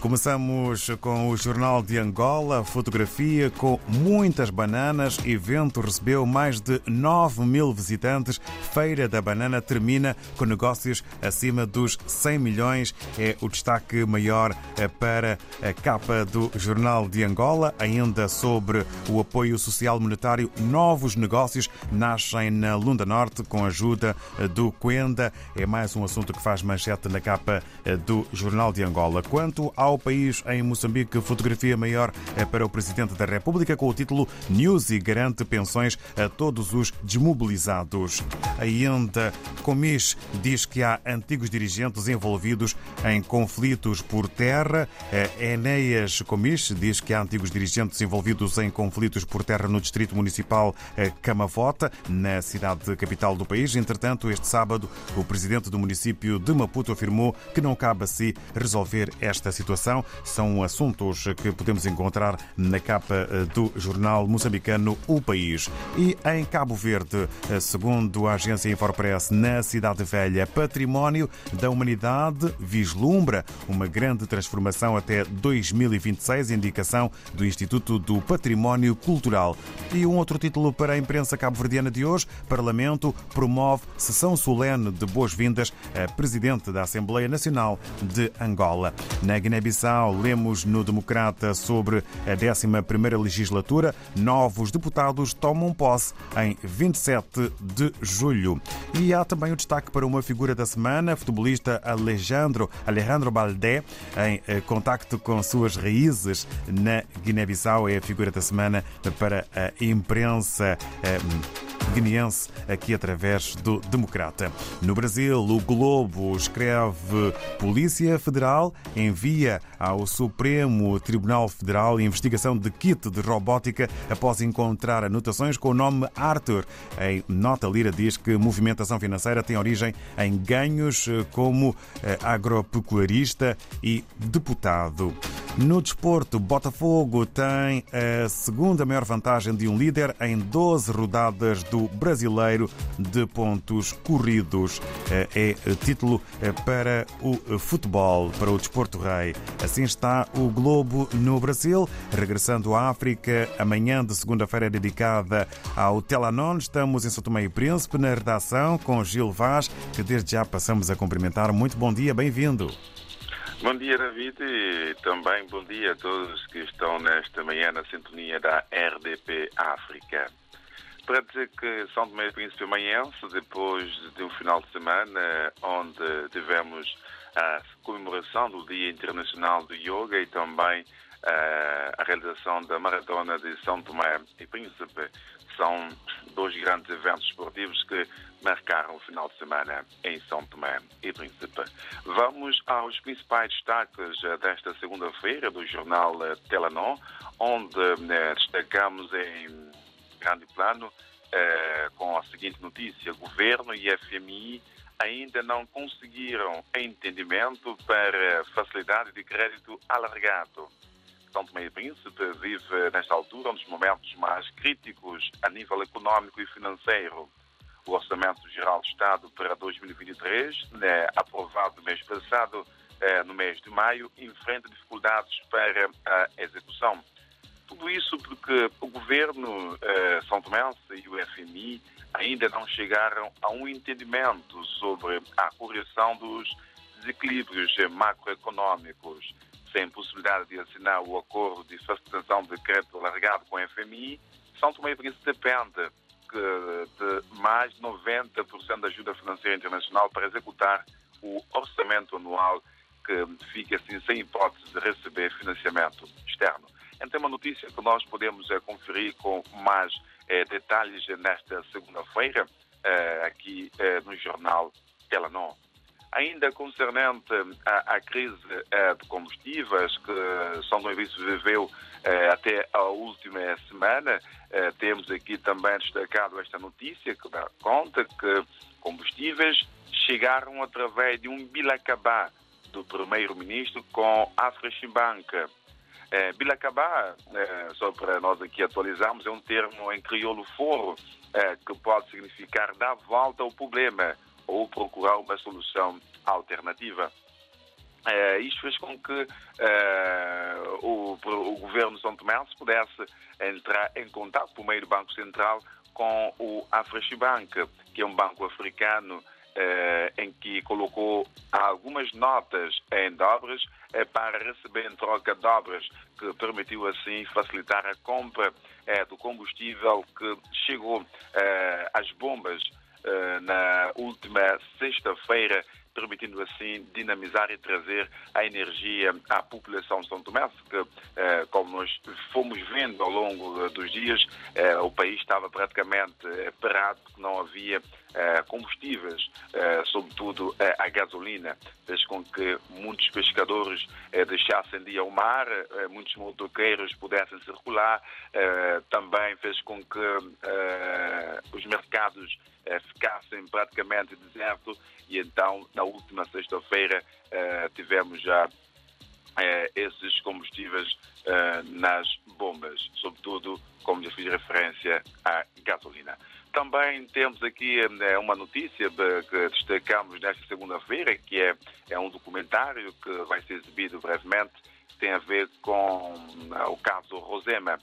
Começamos com o Jornal de Angola, fotografia com muitas bananas. Evento recebeu mais de 9 mil visitantes. Feira da Banana termina com negócios acima dos 100 milhões. É o destaque maior eh, para a capa do Jornal de Angola. Ainda sobre o apoio social monetário, novos negócios nascem na Lunda Norte com a ajuda eh, do Coenda. É mais um assunto que faz manchete na capa eh, do Jornal de Angola. Quanto ao país em Moçambique, fotografia maior é para o Presidente da República com o título Newsy garante pensões a todos os desmobilizados. Ainda Comis diz que há antigos dirigentes envolvidos em conflitos por terra. Enéas Comis diz que há antigos dirigentes envolvidos em conflitos por terra no Distrito Municipal Camavota, na cidade capital do país. Entretanto, este sábado, o Presidente do município de Maputo afirmou que não cabe a si resolver esta situação São assuntos que podemos encontrar na capa eh, do jornal moçambicano O País. E em Cabo Verde, eh, segundo a agência Infopress, na Cidade Velha, património da humanidade vislumbra uma grande transformação até 2026, indicação do Instituto do Património Cultural. E um outro título para a imprensa cabo-verdiana de hoje: Parlamento promove sessão solene de boas-vindas a Presidente da Assembleia Nacional de Angola. Na Guiné-Bissau, lemos no Democrata sobre a 11ª legislatura. Novos deputados tomam posse em 27 de julho. E há também o destaque para uma figura da semana, futebolista Alejandro, Alejandro Baldé, em eh, contacto com suas raízes na Guiné-Bissau. É a figura da semana para a imprensa eh, guineense, aqui através do Democrata. No Brasil, o Globo escreve Polícia Federal envia ao Supremo Tribunal Federal investigação de kit de robótica após encontrar anotações com o nome Arthur. Em nota, Lira diz que movimentação financeira tem origem em ganhos como agropecuarista e deputado. No desporto, Botafogo tem a segunda maior vantagem de um líder em 12 rodadas do Brasileiro de pontos corridos. É título para o futebol, para o desporto rei. Assim está o Globo no Brasil. Regressando à África, amanhã de segunda-feira é dedicada ao Telanon. Estamos em São Tomé e Príncipe, na redação, com Gil Vaz, que desde já passamos a cumprimentar. Muito bom dia, bem-vindo. Bom dia, David, e também bom dia a todos que estão nesta manhã na sintonia da RDP África. Para dizer que São Tomé e Príncipe amanhece, depois de um final de semana onde tivemos a comemoração do Dia Internacional do Yoga e também a realização da Maratona de São Tomé e Príncipe, são dois grandes eventos esportivos que marcaram o final de semana em São Tomé e Príncipe. Vamos aos principais destaques desta segunda-feira do jornal Telanon, onde destacamos em grande plano com a seguinte notícia: Governo e FMI ainda não conseguiram entendimento para facilidade de crédito alargado. São Tomé e Príncipe vive, nesta altura, um dos momentos mais críticos a nível econômico e financeiro. O Orçamento Geral do Estado para 2023, né, aprovado no mês passado, eh, no mês de maio, enfrenta dificuldades para a execução. Tudo isso porque o governo eh, São Tomense e o FMI ainda não chegaram a um entendimento sobre a correção dos desequilíbrios macroeconômicos sem possibilidade de assinar o acordo de facilitação de crédito alargado com a FMI, São Tomé e Príncipe depende de mais de 90% da ajuda financeira internacional para executar o orçamento anual que fica assim sem hipótese de receber financiamento externo. Então, é uma notícia que nós podemos é, conferir com mais é, detalhes nesta segunda-feira, é, aqui no jornal Telanon. Ainda concernente à, à crise eh, de combustíveis que São Luís viveu eh, até a última semana, eh, temos aqui também destacado esta notícia que dá conta que combustíveis chegaram através de um bilacabá do primeiro-ministro com a Afreximbanca. É, bilacabá, é, só para nós aqui atualizarmos, é um termo em crioulo foro é, que pode significar dar volta ao problema ou procurar uma solução alternativa. Uh, isto fez com que uh, o, o, governo de São Tomé pudesse entrar em contato por meio do Banco Central com o Afreshibank, que é um banco africano uh, em que colocou algumas notas em dobras para receber em troca dobras, que permitiu assim facilitar a compra do combustível que chegou às bombas na última sexta-feira permitindo assim dinamizar e trazer a energia à população de São Tomé, que, eh, como nós fomos vendo ao longo dos dias, eh, o país estava praticamente eh, parado, não havia combustíveis, sobretudo a gasolina, fez com que muitos pescadores deixassem de ir ao mar, muitos motoqueiros pudessem circular, também fez com que os mercados ficassem praticamente desertos e então na última sexta-feira tivemos já uh, esses combustíveis uh, nas bombas, sobretudo, como já fiz referência, à gasolina. Também temos aqui uma notícia que destacamos nesta segunda-feira, que é, é um documentário que vai ser exibido brevemente, tem a ver com o caso Rosema,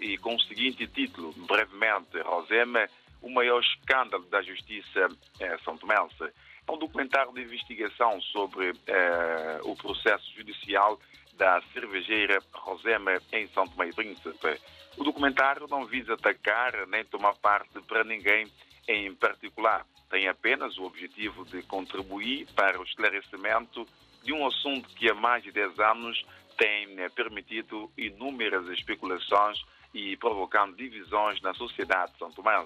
e com o seguinte título, brevemente, Rosema, o maior escândalo da justiça é, são tomense. Um documentário de investigação sobre é, o processo judicial da cervejeira Rosema em São Tomé e Príncipe. O documentário não visa atacar nem tomar parte para ninguém em particular. Tem apenas o objetivo de contribuir para o esclarecimento de um assunto que há mais de 10 anos tem né, permitido inúmeras especulações e provocando divisões na sociedade Tomé.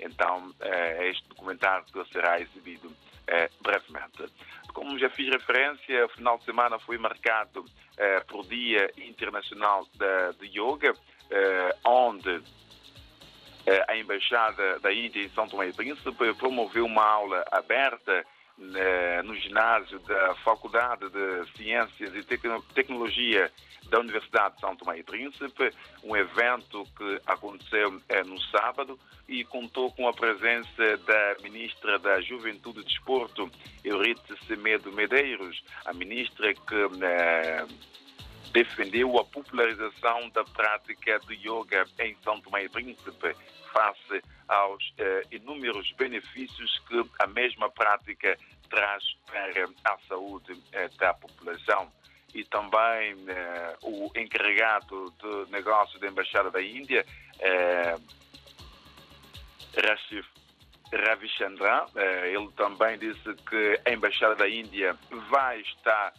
Então, é este documentário será exibido é, brevemente. Como já fiz referência, o final de semana foi marcado é, por Dia Internacional de, de Yoga, é, onde é, a Embaixada da Índia em São Tomé e Príncipe promoveu uma aula aberta né, no ginásio da Faculdade de Ciências e Tecnologia da Universidade de São Tomé e Príncipe, um evento que aconteceu é, no sábado e contou com a presença da Ministra da Juventude e Desporto, Euritte Semedo Medeiros, a ministra que é, defendeu a popularização da prática do yoga em São Tomé e Príncipe, face aos eh, inúmeros benefícios que a mesma prática traz para a saúde eh, da população. E também eh, o encarregado de negócio da Embaixada da Índia, eh, Rashif Ravichandran, ele também disse que a Embaixada da Índia vai estar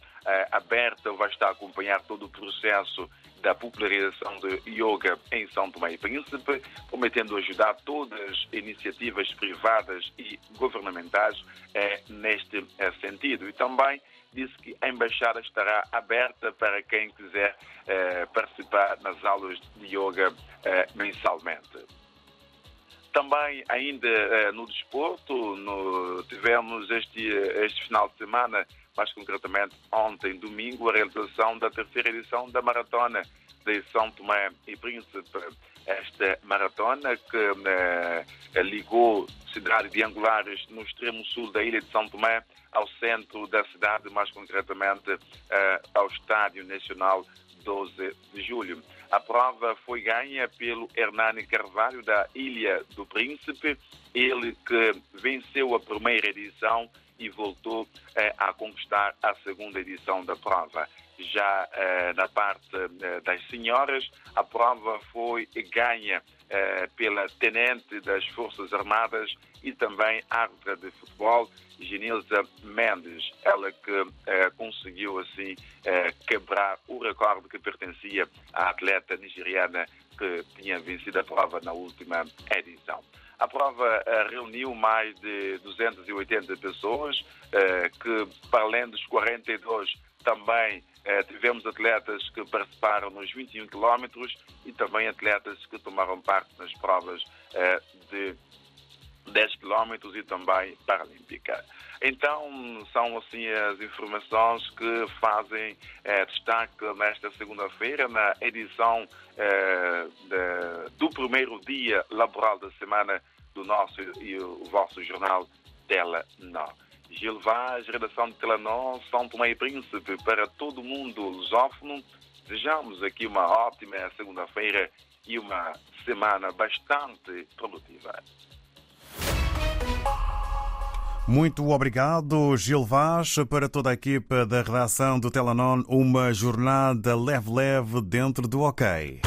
aberta, vai estar a acompanhar todo o processo da popularização de yoga em São Tomé e Príncipe, prometendo ajudar todas as iniciativas privadas e governamentais eh, neste eh, sentido. E também disse que a embaixada estará aberta para quem quiser eh, participar nas aulas de yoga mensalmente. Também, ainda eh, no desporto, no, tivemos este, este final de semana mais concretamente ontem, domingo, a realização da terceira edição da Maratona de São Tomé e Príncipe. Esta maratona que eh, ligou cidade de Angulares, no extremo sul da ilha de São Tomé, ao centro da cidade, mais concretamente eh, ao Estádio Nacional 12 de Julho. A prova foi ganha pelo Hernani Carvalho, da Ilha do Príncipe, ele que venceu a primeira edição e voltou eh, a conquistar a segunda edição da prova. Já eh, na parte eh, das senhoras, a prova foi ganha eh, pela tenente das Forças Armadas e também árbitra de futebol, Genilza Mendes, ela que eh, conseguiu assim eh, quebrar o recorde que pertencia à atleta nigeriana que tinha vencido a prova na última edição. A prova uh, reuniu mais de 280 pessoas, que, para além dos 42, também uh, tivemos atletas que participaram nos 21 quilómetros e também atletas que tomaram parte nas provas de 10 quilómetros e também paralímpica. Então, são assim as informações que fazem eh, destaque nesta segunda-feira, na edição eh, de, do primeiro dia laboral da semana do nosso e o vosso jornal Tela Nó. Gil Vaz, redação de Telenor, São Tomé e Príncipe, para todo mundo lusófono. Desejamos aqui uma ótima segunda-feira e uma semana bastante produtiva. Muito obrigado, Gil Vaz, para toda a equipa da redação do Telanon, uma jornada leve-leve dentro do OK.